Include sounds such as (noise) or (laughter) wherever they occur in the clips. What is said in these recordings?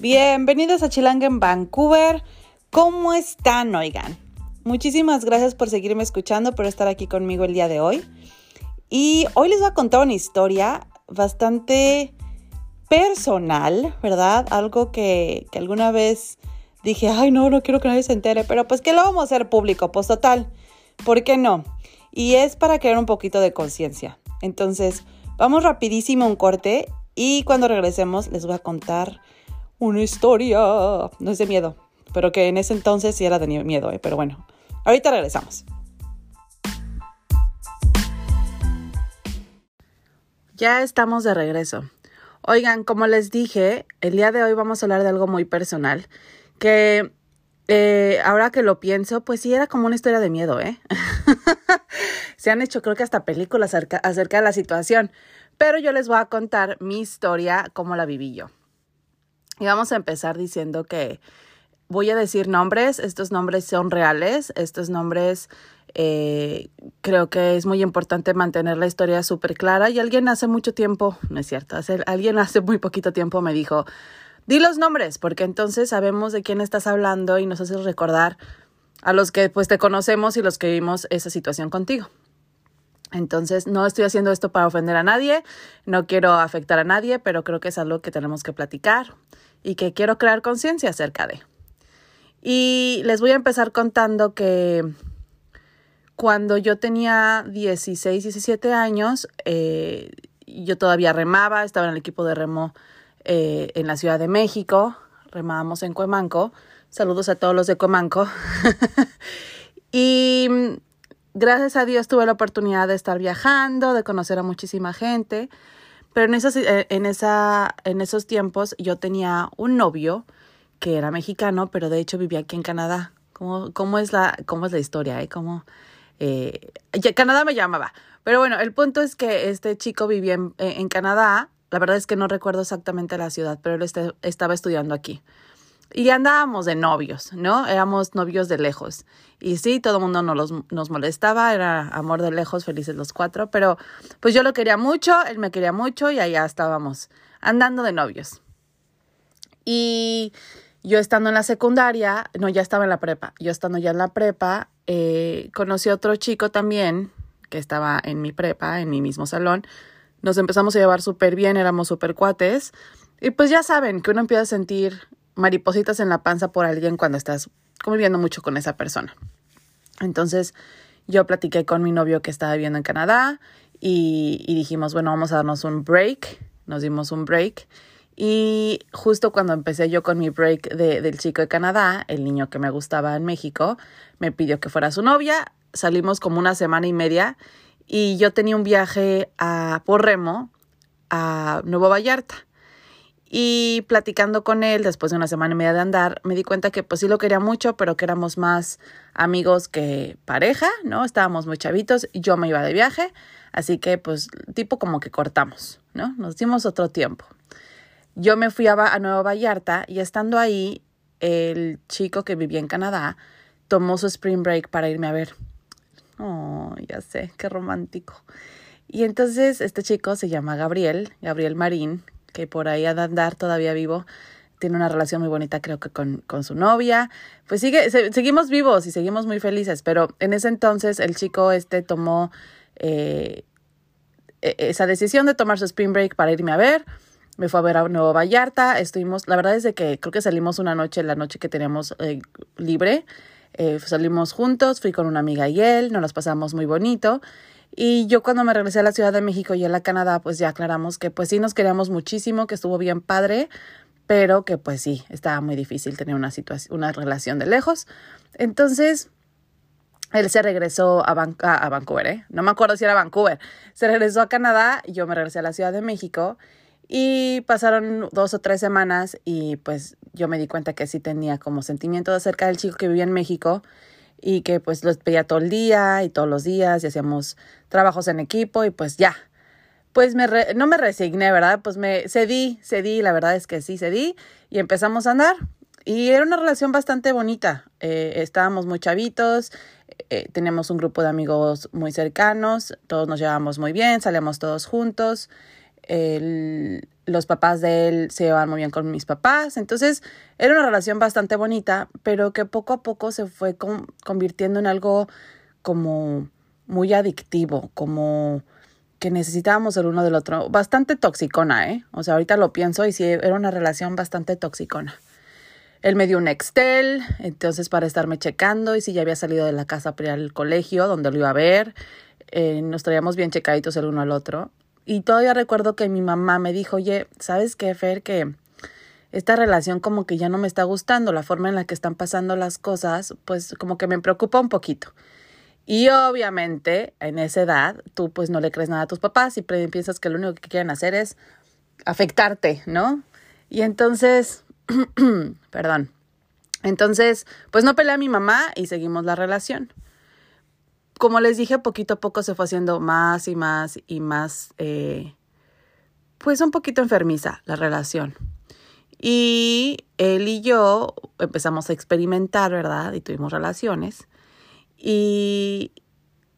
Bienvenidos a Chilanga en Vancouver. ¿Cómo están, oigan? Muchísimas gracias por seguirme escuchando, por estar aquí conmigo el día de hoy. Y hoy les voy a contar una historia bastante personal, ¿verdad? Algo que, que alguna vez dije, ay, no, no quiero que nadie se entere, pero pues que lo vamos a hacer público, pues total, ¿por qué no? Y es para crear un poquito de conciencia. Entonces, vamos rapidísimo un corte y cuando regresemos les voy a contar una historia. No es de miedo, pero que en ese entonces sí era de miedo, ¿eh? pero bueno, ahorita regresamos. Ya estamos de regreso. Oigan, como les dije, el día de hoy vamos a hablar de algo muy personal, que eh, ahora que lo pienso, pues sí era como una historia de miedo, ¿eh? (laughs) Se han hecho creo que hasta películas acerca, acerca de la situación, pero yo les voy a contar mi historia, cómo la viví yo. Y vamos a empezar diciendo que voy a decir nombres, estos nombres son reales, estos nombres eh, creo que es muy importante mantener la historia súper clara y alguien hace mucho tiempo, no es cierto, alguien hace muy poquito tiempo me dijo, di los nombres, porque entonces sabemos de quién estás hablando y nos haces recordar a los que pues te conocemos y los que vimos esa situación contigo. Entonces, no estoy haciendo esto para ofender a nadie, no quiero afectar a nadie, pero creo que es algo que tenemos que platicar y que quiero crear conciencia acerca de. Y les voy a empezar contando que cuando yo tenía 16, 17 años, eh, yo todavía remaba, estaba en el equipo de remo eh, en la Ciudad de México, remábamos en Cuemanco. Saludos a todos los de Cuemanco. (laughs) y gracias a Dios tuve la oportunidad de estar viajando, de conocer a muchísima gente. Pero en, esos, eh, en, esa, en esos tiempos yo tenía un novio que era mexicano, pero de hecho vivía aquí en Canadá. ¿Cómo, cómo, es, la, cómo es la historia? Eh? ¿Cómo, eh, Canadá me llamaba. Pero bueno, el punto es que este chico vivía en, en Canadá. La verdad es que no recuerdo exactamente la ciudad, pero él este, estaba estudiando aquí. Y andábamos de novios, ¿no? Éramos novios de lejos. Y sí, todo el mundo nos, nos molestaba, era amor de lejos, felices los cuatro, pero pues yo lo quería mucho, él me quería mucho y allá estábamos andando de novios. Y yo estando en la secundaria, no, ya estaba en la prepa, yo estando ya en la prepa, eh, conocí a otro chico también que estaba en mi prepa, en mi mismo salón. Nos empezamos a llevar súper bien, éramos súper cuates. Y pues ya saben que uno empieza a sentir maripositas en la panza por alguien cuando estás conviviendo mucho con esa persona. Entonces yo platiqué con mi novio que estaba viviendo en Canadá y, dijimos, bueno, vamos a darnos un break, nos dimos un break. Y justo cuando empecé yo con mi break de, del chico de Canadá, el niño que me gustaba en México, me pidió que fuera su novia. Salimos como una semana y media y yo tenía un viaje a, por remo a Nuevo Vallarta. Y platicando con él después de una semana y media de andar, me di cuenta que pues sí lo quería mucho, pero que éramos más amigos que pareja, ¿no? Estábamos muy chavitos yo me iba de viaje, así que pues tipo como que cortamos, ¿no? Nos dimos otro tiempo. Yo me fui a, a Nueva Vallarta y estando ahí, el chico que vivía en Canadá tomó su spring break para irme a ver. Oh, ya sé, qué romántico. Y entonces este chico se llama Gabriel, Gabriel Marín, que por ahí ha andar todavía vivo. Tiene una relación muy bonita, creo que con, con su novia. Pues sigue, seguimos vivos y seguimos muy felices, pero en ese entonces el chico este tomó eh, e, esa decisión de tomar su spring break para irme a ver. Me fue a ver a Nuevo Vallarta. Estuvimos, la verdad es de que creo que salimos una noche, la noche que teníamos eh, libre. Eh, salimos juntos, fui con una amiga y él, nos las pasamos muy bonito. Y yo cuando me regresé a la Ciudad de México y a la Canadá, pues ya aclaramos que pues sí nos queríamos muchísimo, que estuvo bien padre, pero que pues sí, estaba muy difícil tener una situación, una relación de lejos. Entonces, él se regresó a, a, Vancouver, ¿eh? No me acuerdo si era Vancouver. Se regresó a Canadá, yo me regresé a la Ciudad de México y pasaron dos o tres semanas y pues yo me di cuenta que sí tenía como sentimiento acerca del chico que vivía en México y que pues los veía todo el día y todos los días y hacíamos trabajos en equipo y pues ya. Pues me no me resigné, ¿verdad? Pues me cedí, cedí, la verdad es que sí cedí y empezamos a andar. Y era una relación bastante bonita. Eh, estábamos muy chavitos, eh, teníamos un grupo de amigos muy cercanos, todos nos llevábamos muy bien, salíamos todos juntos. El, los papás de él se llevaban muy bien con mis papás, entonces era una relación bastante bonita, pero que poco a poco se fue convirtiendo en algo como muy adictivo, como que necesitábamos el uno del otro, bastante toxicona, ¿eh? O sea, ahorita lo pienso y sí, era una relación bastante toxicona. Él me dio un Excel, entonces para estarme checando y si ya había salido de la casa para ir al colegio, donde lo iba a ver, eh, nos traíamos bien checaditos el uno al otro. Y todavía recuerdo que mi mamá me dijo, oye, ¿sabes qué, Fer? Que esta relación como que ya no me está gustando, la forma en la que están pasando las cosas, pues como que me preocupa un poquito. Y obviamente en esa edad tú pues no le crees nada a tus papás y piensas que lo único que quieren hacer es afectarte, ¿no? Y entonces, (clears throat) perdón, entonces pues no peleé a mi mamá y seguimos la relación. Como les dije, poquito a poco se fue haciendo más y más y más, eh, pues un poquito enfermiza la relación. Y él y yo empezamos a experimentar, ¿verdad? Y tuvimos relaciones y,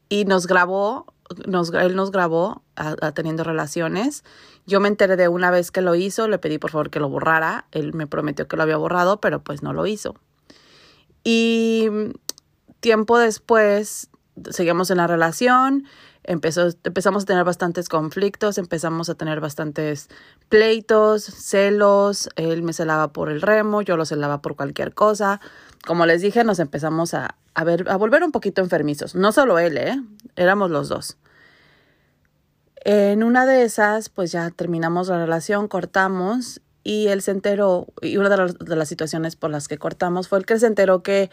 y nos grabó, nos, él nos grabó a, teniendo relaciones. Yo me enteré de una vez que lo hizo, le pedí por favor que lo borrara, él me prometió que lo había borrado, pero pues no lo hizo. Y tiempo después seguimos en la relación, empezó, empezamos a tener bastantes conflictos, empezamos a tener bastantes pleitos, celos, él me celaba por el remo, yo lo celaba por cualquier cosa. Como les dije, nos empezamos a, a, ver, a volver un poquito enfermizos. No solo él, ¿eh? Éramos los dos. En una de esas, pues ya terminamos la relación, cortamos y él se enteró, y una de las, situaciones por las que cortamos fue el que se enteró que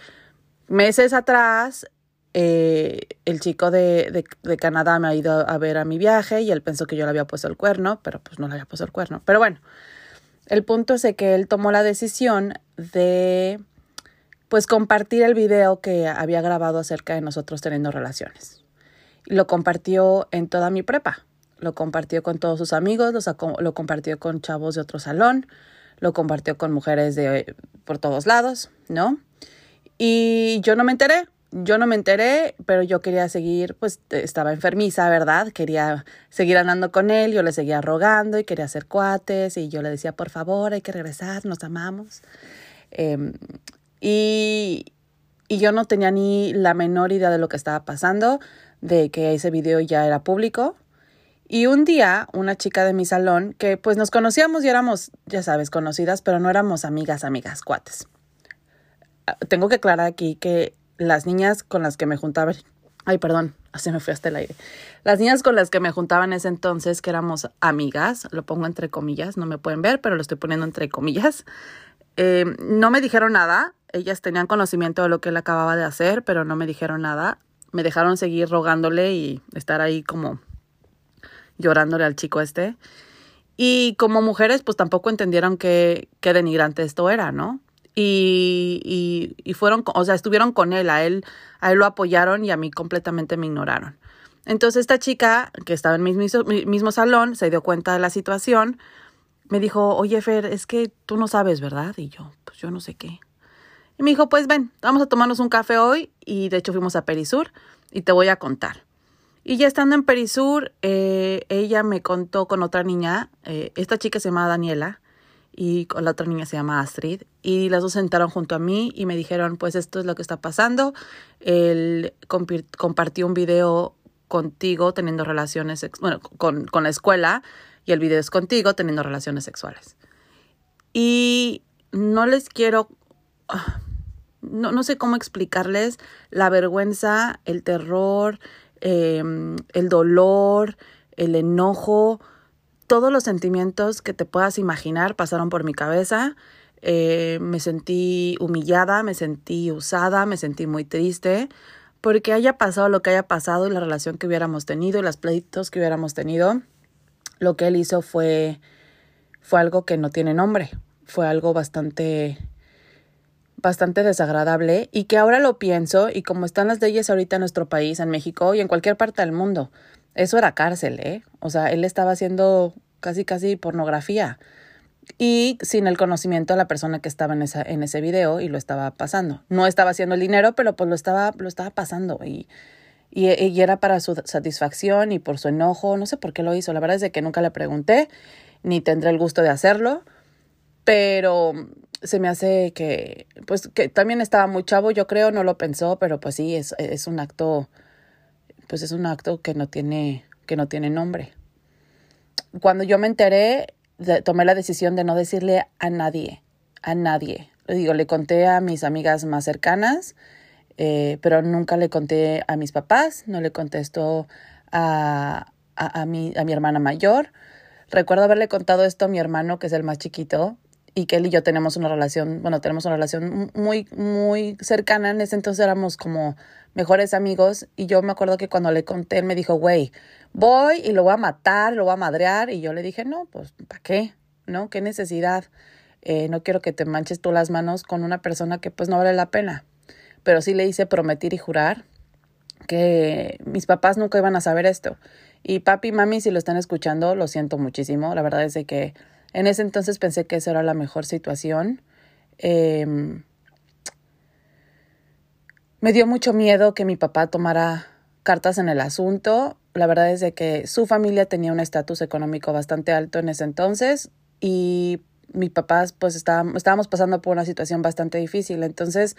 meses atrás eh, el chico de, de, Canadá me ha ido a ver a mi viaje y él pensó que yo le había puesto el cuerno, pero pues no le había puesto el cuerno. Pero bueno, el punto es que él tomó la decisión de pues compartir el video que había grabado acerca de nosotros teniendo relaciones. Lo compartió en toda mi prepa. Lo compartió con todos sus amigos, lo, compartió con chavos de otro salón, lo compartió con mujeres de por todos lados, ¿no? Y yo no me enteré, yo no me enteré, pero yo quería seguir, pues estaba enfermiza, ¿verdad? Quería seguir andando con él, yo le seguía rogando y quería hacer cuates y yo le decía, por favor, hay que regresar, nos amamos. Eh, y, y yo no tenía ni la menor idea de lo que estaba pasando, de que ese video ya era público. Y un día, una chica de mi salón, que pues nos conocíamos y éramos, ya sabes, conocidas, pero no éramos amigas, amigas, cuates. Ah, tengo que aclarar aquí que las niñas con las que me juntaba, ay, perdón, (laughs) así me fui hasta el aire. Las niñas con las que me juntaba en ese entonces, que éramos amigas, lo pongo entre comillas, no me pueden ver, pero lo estoy poniendo entre comillas, eh, no me dijeron nada, ellas tenían conocimiento de lo que él acababa de hacer, pero no me dijeron nada. Me dejaron seguir rogándole y estar ahí como llorándole al chico este. Y como mujeres, pues tampoco entendieron qué, qué denigrante esto era, ¿no? Y, y, fueron, o sea, estuvieron con él, a él, a él lo apoyaron y a mí completamente me ignoraron. Entonces esta chica, que estaba en mi mismo, mismo salón, se dio cuenta de la situación, me dijo, oye Fer, es que tú no sabes, ¿verdad? Y yo, pues yo no sé qué. Y me dijo, pues ven, vamos a tomarnos un café hoy. Y de hecho fuimos a Perisur y te voy a contar. Y ya estando en Perisur, eh, ella me contó con otra niña, eh, esta chica se llama Daniela y con la otra niña se llama Astrid. Y las dos sentaron junto a mí y me dijeron, pues esto es lo que está pasando. Él compartió un video contigo teniendo relaciones, bueno, con, con la escuela y el video es contigo teniendo relaciones sexuales. Y no les quiero (sighs) no, no sé cómo explicarles la vergüenza, el terror, em, el dolor, el enojo, todos los sentimientos que te puedas imaginar pasaron por mi cabeza. Eh, me sentí humillada, me sentí usada, me sentí muy triste, porque haya pasado lo que haya pasado y la relación que hubiéramos tenido y los pleitos que hubiéramos tenido, lo que él hizo fue, fue algo que no tiene nombre, fue algo bastante bastante desagradable y que ahora lo pienso y como están las leyes ahorita en nuestro país, en México y en cualquier parte del mundo, eso era cárcel, ¿eh? O sea, él estaba haciendo casi casi pornografía y sin el conocimiento de la persona que estaba en, esa, en ese video y lo estaba pasando. No estaba haciendo el dinero, pero pues lo estaba, lo estaba pasando y, y, y era para su satisfacción y por su enojo, no sé por qué lo hizo, la verdad es de que nunca le pregunté ni tendré el gusto de hacerlo, pero se me hace que, pues que también estaba muy chavo, yo creo, no lo pensó, pero pues sí, es, es un acto, pues es un acto que no tiene, que no tiene nombre. Cuando yo me enteré, tomé la decisión de no decirle a nadie, a nadie. Digo, le conté a mis amigas más cercanas, eh, pero nunca le conté a mis papás, no le contesto a, a, a, mi, a mi hermana mayor. Recuerdo haberle contado esto a mi hermano, que es el más chiquito, y que él y yo tenemos una relación, bueno, tenemos una relación muy, muy cercana. En ese entonces éramos como mejores amigos. Y yo me acuerdo que cuando le conté, él me dijo, güey, voy y lo voy a matar, lo voy a madrear. Y yo le dije, no, pues, ¿para qué? ¿No? ¿Qué necesidad? Eh, no quiero que te manches tú las manos con una persona que pues no vale la pena. Pero sí le hice prometer y jurar que mis papás nunca iban a saber esto. Y papi y mami, si lo están escuchando, lo siento muchísimo. La verdad es de que en ese entonces pensé que esa era la mejor situación. Eh, me dio mucho miedo que mi papá tomara cartas en el asunto. La verdad es de que su familia tenía un estatus económico bastante alto en ese entonces y mi papá pues estaba, estábamos pasando por una situación bastante difícil. Entonces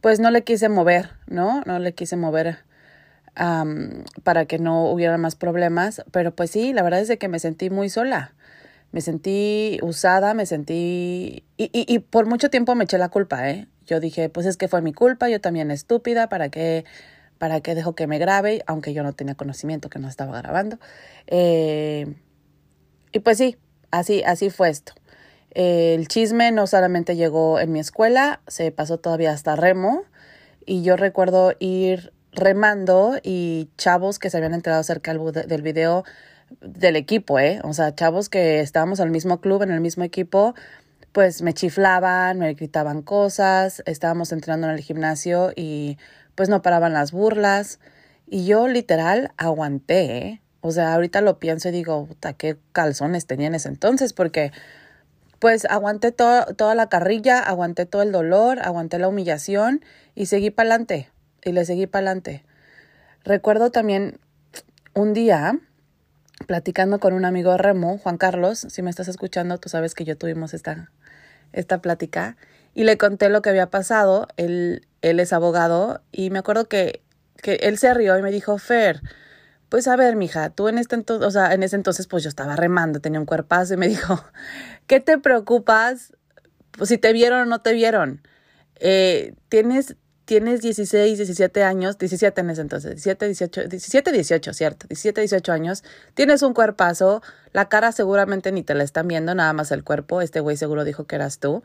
pues no le quise mover, ¿no? No le quise mover para que no hubiera más problemas. Pero pues sí, la verdad es de que me sentí muy sola me sentí usada, me sentí... Y, y, y, por mucho tiempo me eché la culpa, ¿eh? Yo dije, pues es que fue mi culpa, yo también estúpida, ¿para qué, para qué dejo que me grabe? Aunque yo no tenía conocimiento que no estaba grabando. Eh, y pues sí, así, así fue esto. Eh, el chisme no solamente llegó en mi escuela, se pasó todavía hasta remo. Y yo recuerdo ir remando y chavos que se habían enterado acerca del video del equipo, ¿eh? O sea, chavos que estábamos en el mismo club, en el mismo equipo, pues me chiflaban, me gritaban cosas, estábamos entrando en el gimnasio y pues no paraban las burlas. Y yo literal aguanté, ¿eh? O sea, ahorita lo pienso y digo, puta, qué calzones tenía en ese entonces, porque pues aguanté toda la carrilla, aguanté todo el dolor, aguanté la humillación y seguí para adelante. Y le seguí para adelante. Recuerdo también un día platicando con un amigo Remo, Juan Carlos, si me estás escuchando, tú sabes que yo tuvimos esta, esta plática, y le conté lo que había pasado, él, él es abogado, y me acuerdo que, que él se rió y me dijo, Fer, pues a ver, mija, tú en este entonces, o sea, en ese entonces pues yo estaba remando, tenía un cuerpazo, y me (laughs) dijo, ¿qué te preocupas? Pues si te vieron o no te vieron. Eh, tienes, tienes 16, 17 años, 17 en ese entonces, 17, 18, 17, 18, cierto, 17, 18 años, tienes un cuerpazo, la cara seguramente ni te la están viendo, nada más el cuerpo, este güey seguro dijo que eras tú.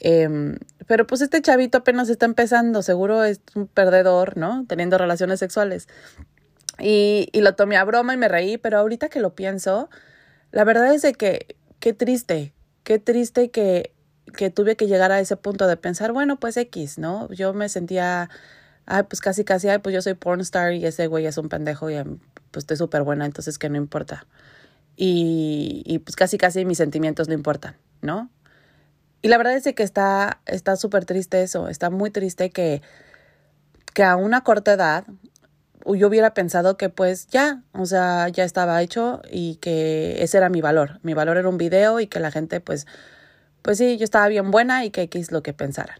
Eh, pero pues este chavito apenas está empezando, seguro es un perdedor, ¿no? Teniendo relaciones sexuales. Y, y lo tomé a broma y me reí, pero ahorita que lo pienso, la verdad es de que qué triste, qué triste que que tuve que llegar a ese punto de pensar, bueno, pues X, ¿no? Yo me sentía, ay, pues casi, casi, ay, pues yo soy pornstar y ese güey es un pendejo y em, pues estoy súper buena, entonces que no importa. Y, y pues casi, casi mis sentimientos no importan, ¿no? Y la verdad es que está está súper triste eso, está muy triste que, que a una corta edad yo hubiera pensado que pues ya, o sea, ya estaba hecho y que ese era mi valor. Mi valor era un video y que la gente pues pues sí, yo estaba bien buena y que X lo que pensaran.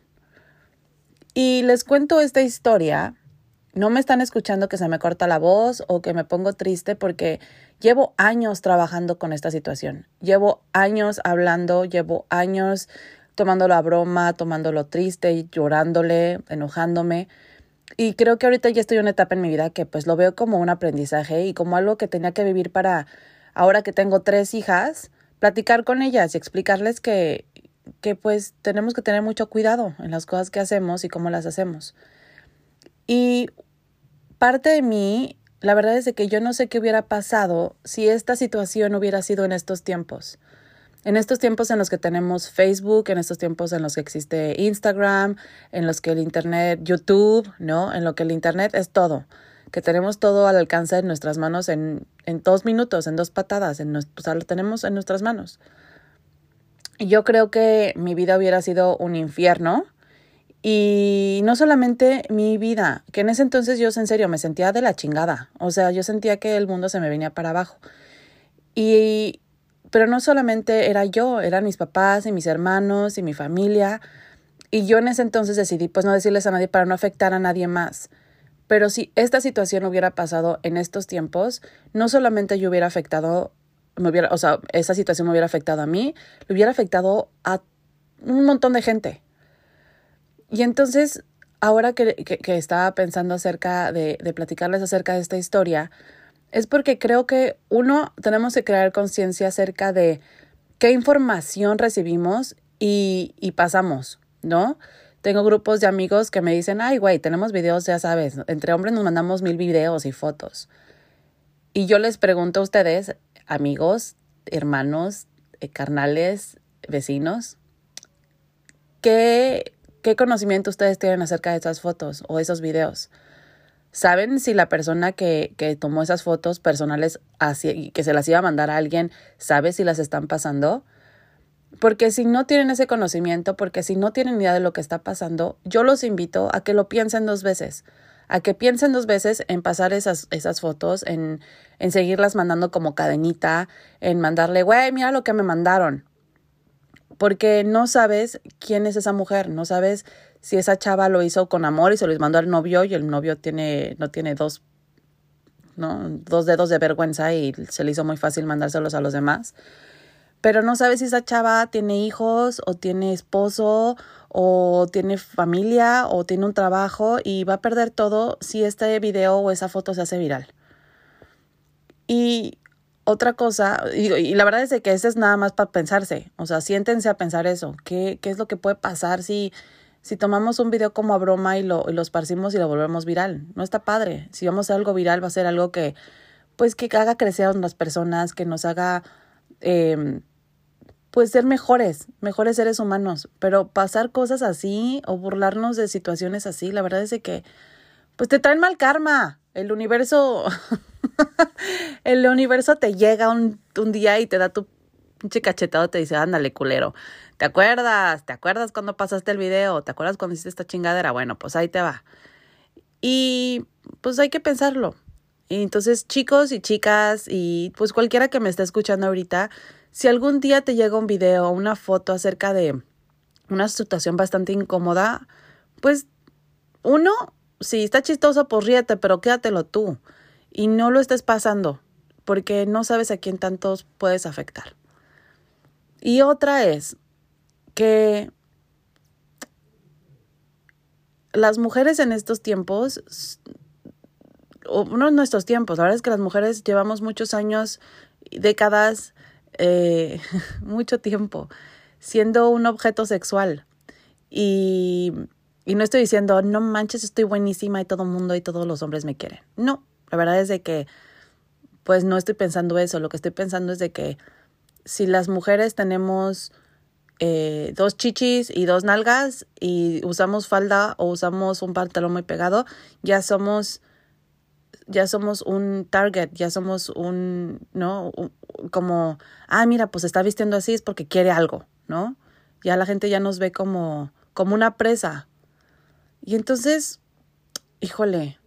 Y les cuento esta historia. No me están escuchando que se me corta la voz o que me pongo triste porque llevo años trabajando con esta situación. Llevo años hablando, llevo años tomándolo a broma, tomándolo triste, llorándole, enojándome. Y creo que ahorita ya estoy en una etapa en mi vida que pues lo veo como un aprendizaje y como algo que tenía que vivir para ahora que tengo tres hijas, platicar con ellas y explicarles que que pues tenemos que tener mucho cuidado en las cosas que hacemos y cómo las hacemos. Y parte de mí, la verdad es de que yo no sé qué hubiera pasado si esta situación hubiera sido en estos tiempos. En estos tiempos en los que tenemos Facebook, en estos tiempos en los que existe Instagram, en los que el Internet, YouTube, ¿no? En lo que el Internet es todo. Que tenemos todo al alcance de nuestras manos en, en dos minutos, en dos patadas, en, o sea, lo tenemos en nuestras manos yo creo que mi vida hubiera sido un infierno. Y no solamente mi vida, que en ese entonces yo en serio me sentía de la chingada. O sea, yo sentía que el mundo se me venía para abajo. Y Pero no solamente era yo, eran mis papás y mis hermanos y mi familia. Y yo en ese entonces decidí pues no decirles a nadie para no afectar a nadie más. Pero si esta situación hubiera pasado en estos tiempos, no solamente yo hubiera afectado, me hubiera, o sea, esa situación me hubiera afectado a mí, le hubiera afectado a un montón de gente. Y entonces, ahora que, que, estaba pensando acerca de, de platicarles acerca de esta historia, es porque creo que uno, tenemos que crear conciencia acerca de qué información recibimos y, y pasamos, ¿no? Tengo grupos de amigos que me dicen, ay, güey, tenemos videos, ya sabes, entre hombres nos mandamos mil videos y fotos. Y yo les pregunto a ustedes, amigos, hermanos, eh, carnales, vecinos, ¿qué, ¿qué conocimiento ustedes tienen acerca de esas fotos o esos videos? ¿Saben si la persona que, que tomó esas fotos personales y que se las iba a mandar a alguien sabe si las están pasando? Porque si no tienen ese conocimiento, porque si no tienen idea de lo que está pasando, yo los invito a que lo piensen dos veces, a que piensen dos veces en pasar esas, esas fotos, en, en seguirlas mandando como cadenita, en mandarle, güey, mira lo que me mandaron. Porque no sabes quién es esa mujer, no sabes si esa chava lo hizo con amor y se lo mandó al novio y el novio tiene, no tiene dos, ¿no? dos dedos de vergüenza y se le hizo muy fácil mandárselos a los demás pero no sabes si esa chava tiene hijos o tiene esposo o tiene familia o tiene un trabajo y va a perder todo si este video o esa foto se hace viral. Y otra cosa, y, la verdad es que ese es nada más para pensarse, o sea, siéntense a pensar eso, ¿qué, qué es lo que puede pasar si, si tomamos un video como a broma y lo, y lo esparcimos y lo volvemos viral? No está padre, si vamos a algo viral va a ser algo que, pues, que haga crecer a las personas, que nos haga... Eh, pues ser mejores, mejores seres humanos, pero pasar cosas así o burlarnos de situaciones así, la verdad es que pues te traen mal karma. El universo (laughs) el universo te llega un, un día y te da tu pinche cachetado, te dice, "Ándale, culero. ¿Te acuerdas? ¿Te acuerdas cuando pasaste el video? ¿Te acuerdas cuando hiciste esta chingadera? Bueno, pues ahí te va." Y pues hay que pensarlo. Y entonces, chicos y chicas y pues cualquiera que me esté escuchando ahorita, si algún día te llega un video o una foto acerca de una situación bastante incómoda, pues uno, si está chistoso, pues ríete, pero quédatelo tú y no lo estés pasando, porque no sabes a quién tantos puedes afectar. Y otra es que las mujeres en estos tiempos, o no en nuestros tiempos, la verdad es que las mujeres llevamos muchos años, décadas, eh, (laughs) mucho tiempo siendo un objeto sexual. Y, y no estoy diciendo, no manches, estoy buenísima y todo el mundo y todos los hombres me quieren. No, la verdad es de que, pues no estoy pensando eso. Lo que estoy pensando es de que si las mujeres tenemos eh, dos chichis y dos nalgas y usamos falda o usamos un pantalón muy pegado, ya somos ya somos un target, ya somos un, ¿no? como, ah, mira, pues está vistiendo así es porque quiere algo, ¿no? Ya la gente ya nos ve como, como una presa. Y entonces, híjole,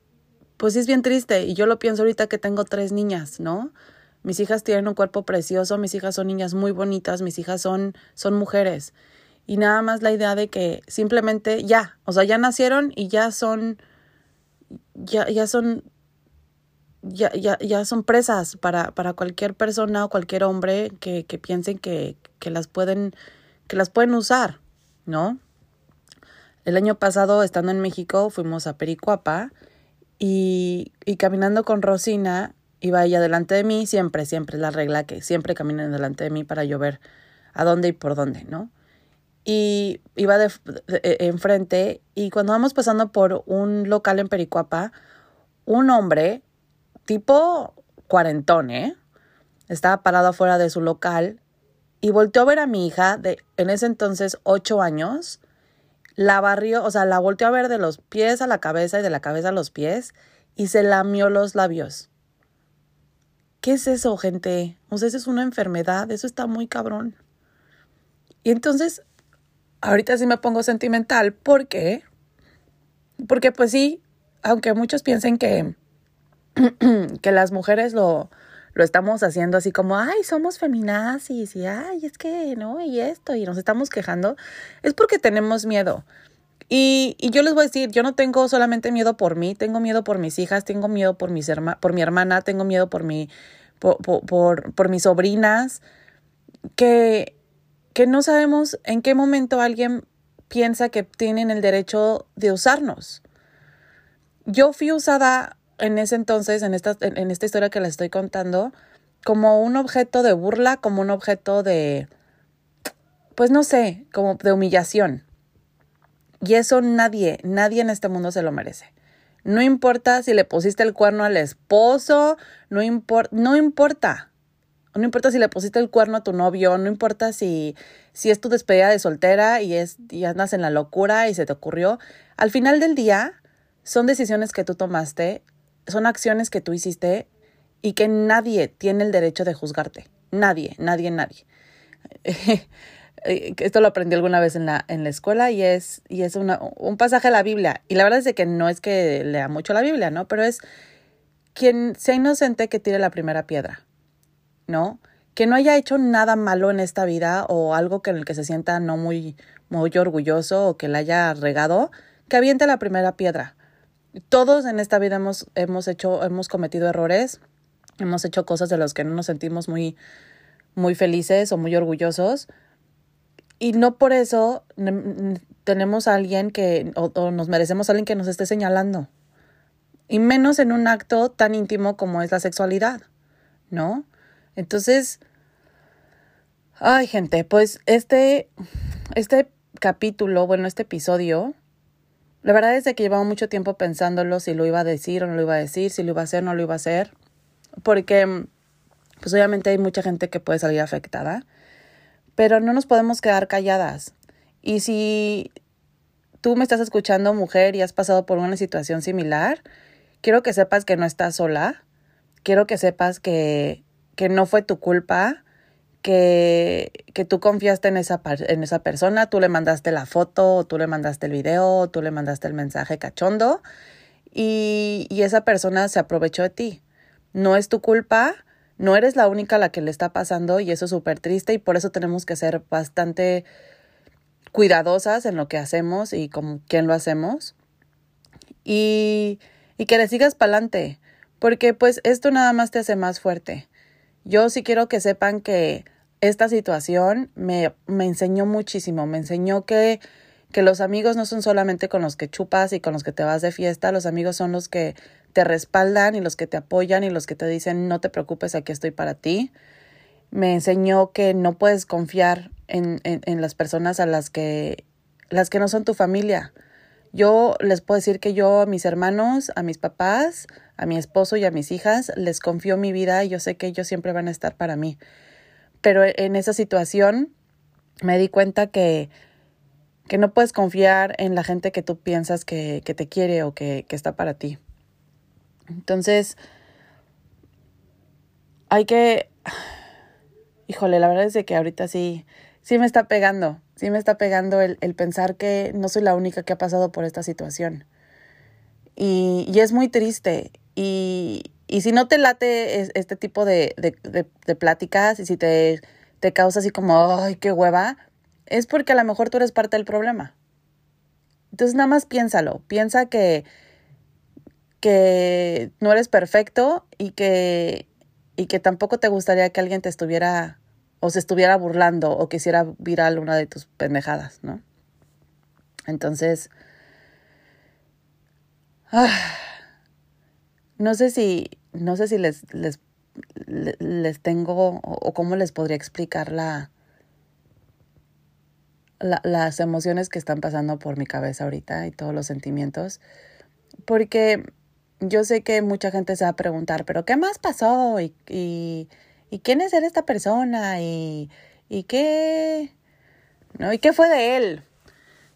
pues es bien triste. Y yo lo pienso ahorita que tengo tres niñas, ¿no? Mis hijas tienen un cuerpo precioso, mis hijas son niñas muy bonitas, mis hijas son, son mujeres. Y nada más la idea de que simplemente ya, o sea, ya nacieron y ya son, ya, ya son ya, ya, ya son presas para, para cualquier persona o cualquier hombre que, que piensen que, que, las pueden, que las pueden usar, ¿no? El año pasado, estando en México, fuimos a Pericuapa y, y caminando con Rosina, iba ella delante de mí, siempre, siempre, la regla que siempre caminen delante de mí para yo ver a dónde y por dónde, ¿no? Y iba de, de, enfrente y cuando vamos pasando por un local en Pericuapa, un hombre tipo cuarentón, ¿eh? Estaba parado afuera de su local y volteó a ver a mi hija de en ese entonces ocho años. La barrió, o sea, la volteó a ver de los pies a la cabeza y de la cabeza a los pies y se lamió los labios. ¿Qué es eso, gente? O sea, eso es una enfermedad, eso está muy cabrón. Y entonces, ahorita sí me pongo sentimental, ¿por qué? Porque pues sí, aunque muchos piensen que (clears throat) que las mujeres lo, lo estamos haciendo así como, ay, somos feminazis y ay, es que no, y esto, y nos estamos quejando, es porque tenemos miedo. Y, y, yo les voy a decir, yo no tengo solamente miedo por mí, tengo miedo por mis hijas, tengo miedo por, mis por mi hermana, tengo miedo por, mi, por, por, por, mis sobrinas, que, que no sabemos en qué momento alguien piensa que tienen el derecho de usarnos. Yo fui usada en ese entonces, en esta, en esta historia que les estoy contando, como un objeto de burla, como un objeto de, pues no sé, como de humillación. Y eso nadie, nadie en este mundo se lo merece. No importa si le pusiste el cuerno al esposo, no, no importa. No importa si le pusiste el cuerno a tu novio, no importa si, si es tu despedida de soltera y, es, y andas en la locura y se te ocurrió. Al final del día, son decisiones que tú tomaste, son acciones que tú hiciste y que nadie tiene el derecho de juzgarte. Nadie, nadie, nadie. (laughs) Eh, esto lo aprendí alguna vez en la, en la escuela y es, y es una, un pasaje de la Biblia. Y la verdad es de que no es que lea mucho la Biblia, ¿no? Pero es quien sea inocente que tire la primera piedra, ¿no? Que no haya hecho nada malo en esta vida o algo que en el que se sienta no muy, muy orgulloso o que la haya regado, que aviente la primera piedra. Todos en esta vida hemos, hemos hecho, hemos cometido errores, hemos hecho cosas de las que no nos sentimos muy, muy felices o muy orgullosos y no por eso tenemos a alguien que, o, nos merecemos a alguien que nos esté señalando. Y menos en un acto tan íntimo como es la sexualidad, ¿no? Entonces, ay gente, pues este, este capítulo, bueno, este episodio, la verdad es que llevaba mucho tiempo pensándolo si lo iba a decir o no lo iba a decir, si lo iba a hacer o no lo iba a hacer, porque pues obviamente hay mucha gente que puede salir afectada pero no nos podemos quedar calladas. Y si tú me estás escuchando, mujer, y has pasado por una situación similar, quiero que sepas que no estás sola. Quiero que sepas que, que no fue tu culpa, que, que tú confiaste en esa, en esa persona, tú le mandaste la foto, tú le mandaste el video, tú le mandaste el mensaje cachondo, y, y esa persona se aprovechó de ti. No es tu culpa, no eres la única la que le está pasando y eso es súper triste y por eso tenemos que ser bastante cuidadosas en lo que hacemos y con quién lo hacemos. Y, y que le sigas para adelante, porque pues esto nada más te hace más fuerte. Yo sí quiero que sepan que esta situación me, me enseñó muchísimo, me enseñó que, que los amigos no son solamente con los que chupas y con los que te vas de fiesta, los amigos son los que te respaldan y los que te apoyan y los que te dicen no te preocupes, aquí estoy para ti. Me enseñó que no puedes confiar en, en, las personas a las que, las que no son tu familia. Yo les puedo decir que yo a mis hermanos, a mis papás, a mi esposo y a mis hijas les confío mi vida y yo sé que ellos siempre van a estar para mí. Pero en esa situación me di cuenta que, que no puedes confiar en la gente que tú piensas que, que te quiere o que, que está para ti. Entonces, hay que, híjole, la verdad es que ahorita sí, sí me está pegando, sí me está pegando el, el pensar que no soy la única que ha pasado por esta situación. Y, y es muy triste. Y, y si no te late este tipo de, de, de, pláticas y si te, te causa así como, ay, qué hueva, es porque a lo mejor tú eres parte del problema. Entonces nada más piénsalo, piensa que que no eres perfecto y que, y que tampoco te gustaría que alguien te estuviera o se estuviera burlando o quisiera viral una de tus pendejadas, ¿no? Entonces, ah, no sé si, no sé si les, les, les tengo o, cómo les podría explicar la, la, las emociones que están pasando por mi cabeza ahorita y todos los sentimientos, porque yo sé que mucha gente se va a preguntar, pero ¿qué más pasó? ¿Y, y, y quién es esta persona? ¿Y, y qué? ¿No? ¿Y qué fue de él?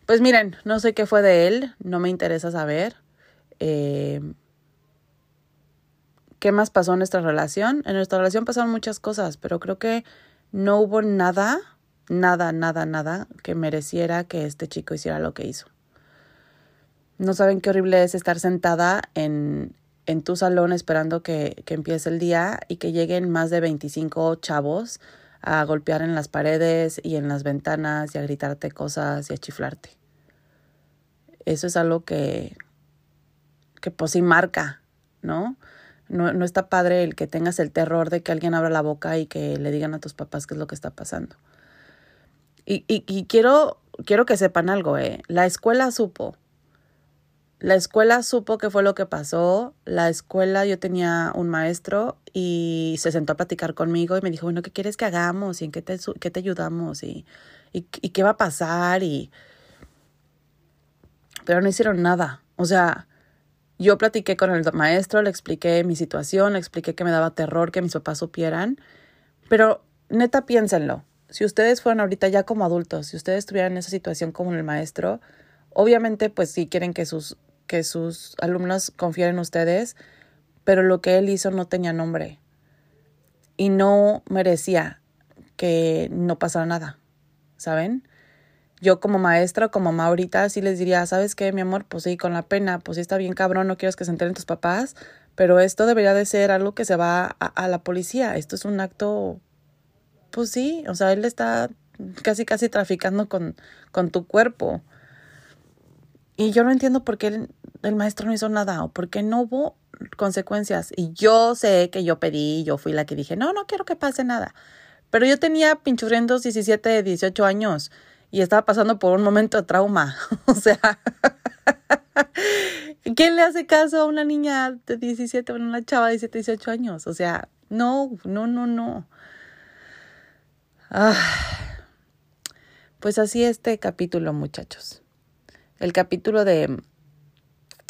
Pues miren, no sé qué fue de él, no me interesa saber. Eh, ¿Qué más pasó en nuestra relación? En nuestra relación pasaron muchas cosas, pero creo que no hubo nada, nada, nada, nada que mereciera que este chico hiciera lo que hizo. No saben qué horrible es estar sentada en, en tu salón esperando que, que empiece el día y que lleguen más de 25 chavos a golpear en las paredes y en las ventanas y a gritarte cosas y a chiflarte. Eso es algo que, que pues sí marca, ¿no? ¿No? No está padre el que tengas el terror de que alguien abra la boca y que le digan a tus papás qué es lo que está pasando. Y, y, quiero, quiero que sepan algo, ¿eh? La escuela supo. La escuela supo qué fue lo que pasó. La escuela, yo tenía un maestro y se sentó a platicar conmigo y me dijo, bueno, ¿qué quieres que hagamos? ¿Y en qué te, qué te ayudamos? ¿Y, y, y qué va a pasar? Y... Pero no hicieron nada. O sea, yo platiqué con el maestro, le expliqué mi situación, le expliqué que me daba terror que mis papás supieran. Pero neta, piénsenlo si ustedes fueran ahorita ya como adultos, si ustedes estuvieran en esa situación como el maestro, obviamente pues sí quieren que sus, que sus alumnos confíen en ustedes, pero lo que él hizo no tenía nombre y no merecía que no pasara nada, ¿saben? Yo como maestra, como mamá ahorita, sí les diría, ¿sabes qué, mi amor? Pues sí, con la pena, pues sí está bien cabrón, no quieres que se enteren tus papás, pero esto debería de ser algo que se va a, a la policía. Esto es un acto pues sí, o sea, él está casi casi traficando con, con tu cuerpo. Y yo no entiendo por qué el, el, maestro no hizo nada o por qué no hubo consecuencias. Y yo sé que yo pedí, yo fui la que dije, no, no quiero que pase nada. Pero yo tenía pinchurrientos 17, 18 años y estaba pasando por un momento de trauma. (laughs) o sea, ¿quién le hace caso a una niña de 17 o una chava de 17, 18 años? O sea, no, no, no, no. Ah, pues así este capítulo, muchachos. El capítulo de,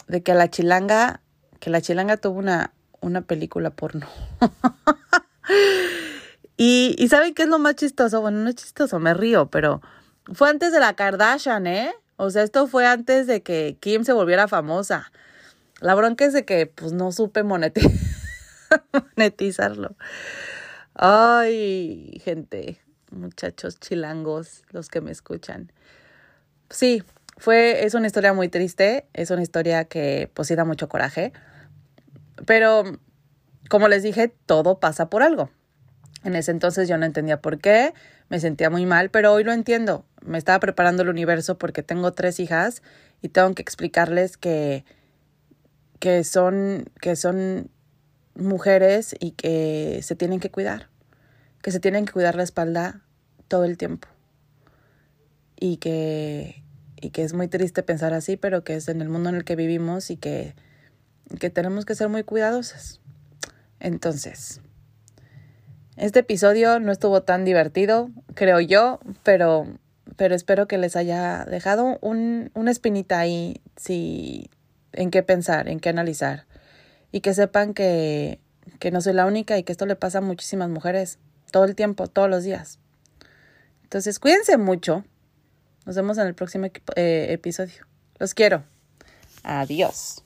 de que la chilanga, que la chilanga tuvo una, una película porno. (laughs) y, y ¿saben qué es lo más chistoso? Bueno, no es chistoso, me río, pero fue antes de la Kardashian, ¿eh? O sea, esto fue antes de que Kim se volviera famosa. La bronca es de que pues no supe (laughs) monetizarlo. Ay, gente, muchachos chilangos, los que me escuchan. Sí, fue, es una historia muy triste, es una historia que pues da mucho coraje, pero como les dije, todo pasa por algo. En ese entonces yo no entendía por qué, me sentía muy mal, pero hoy lo entiendo. Me estaba preparando el universo porque tengo tres hijas y tengo que explicarles que, que, son, que son mujeres y que se tienen que cuidar que se tienen que cuidar la espalda todo el tiempo. Y que, y que es muy triste pensar así, pero que es en el mundo en el que vivimos y que, que tenemos que ser muy cuidadosas. Entonces, este episodio no estuvo tan divertido, creo yo, pero, pero espero que les haya dejado un, una espinita ahí si, en qué pensar, en qué analizar. Y que sepan que, que no soy la única y que esto le pasa a muchísimas mujeres todo el tiempo, todos los días. Entonces, cuídense mucho. Nos vemos en el próximo eh, episodio. Los quiero. Adiós.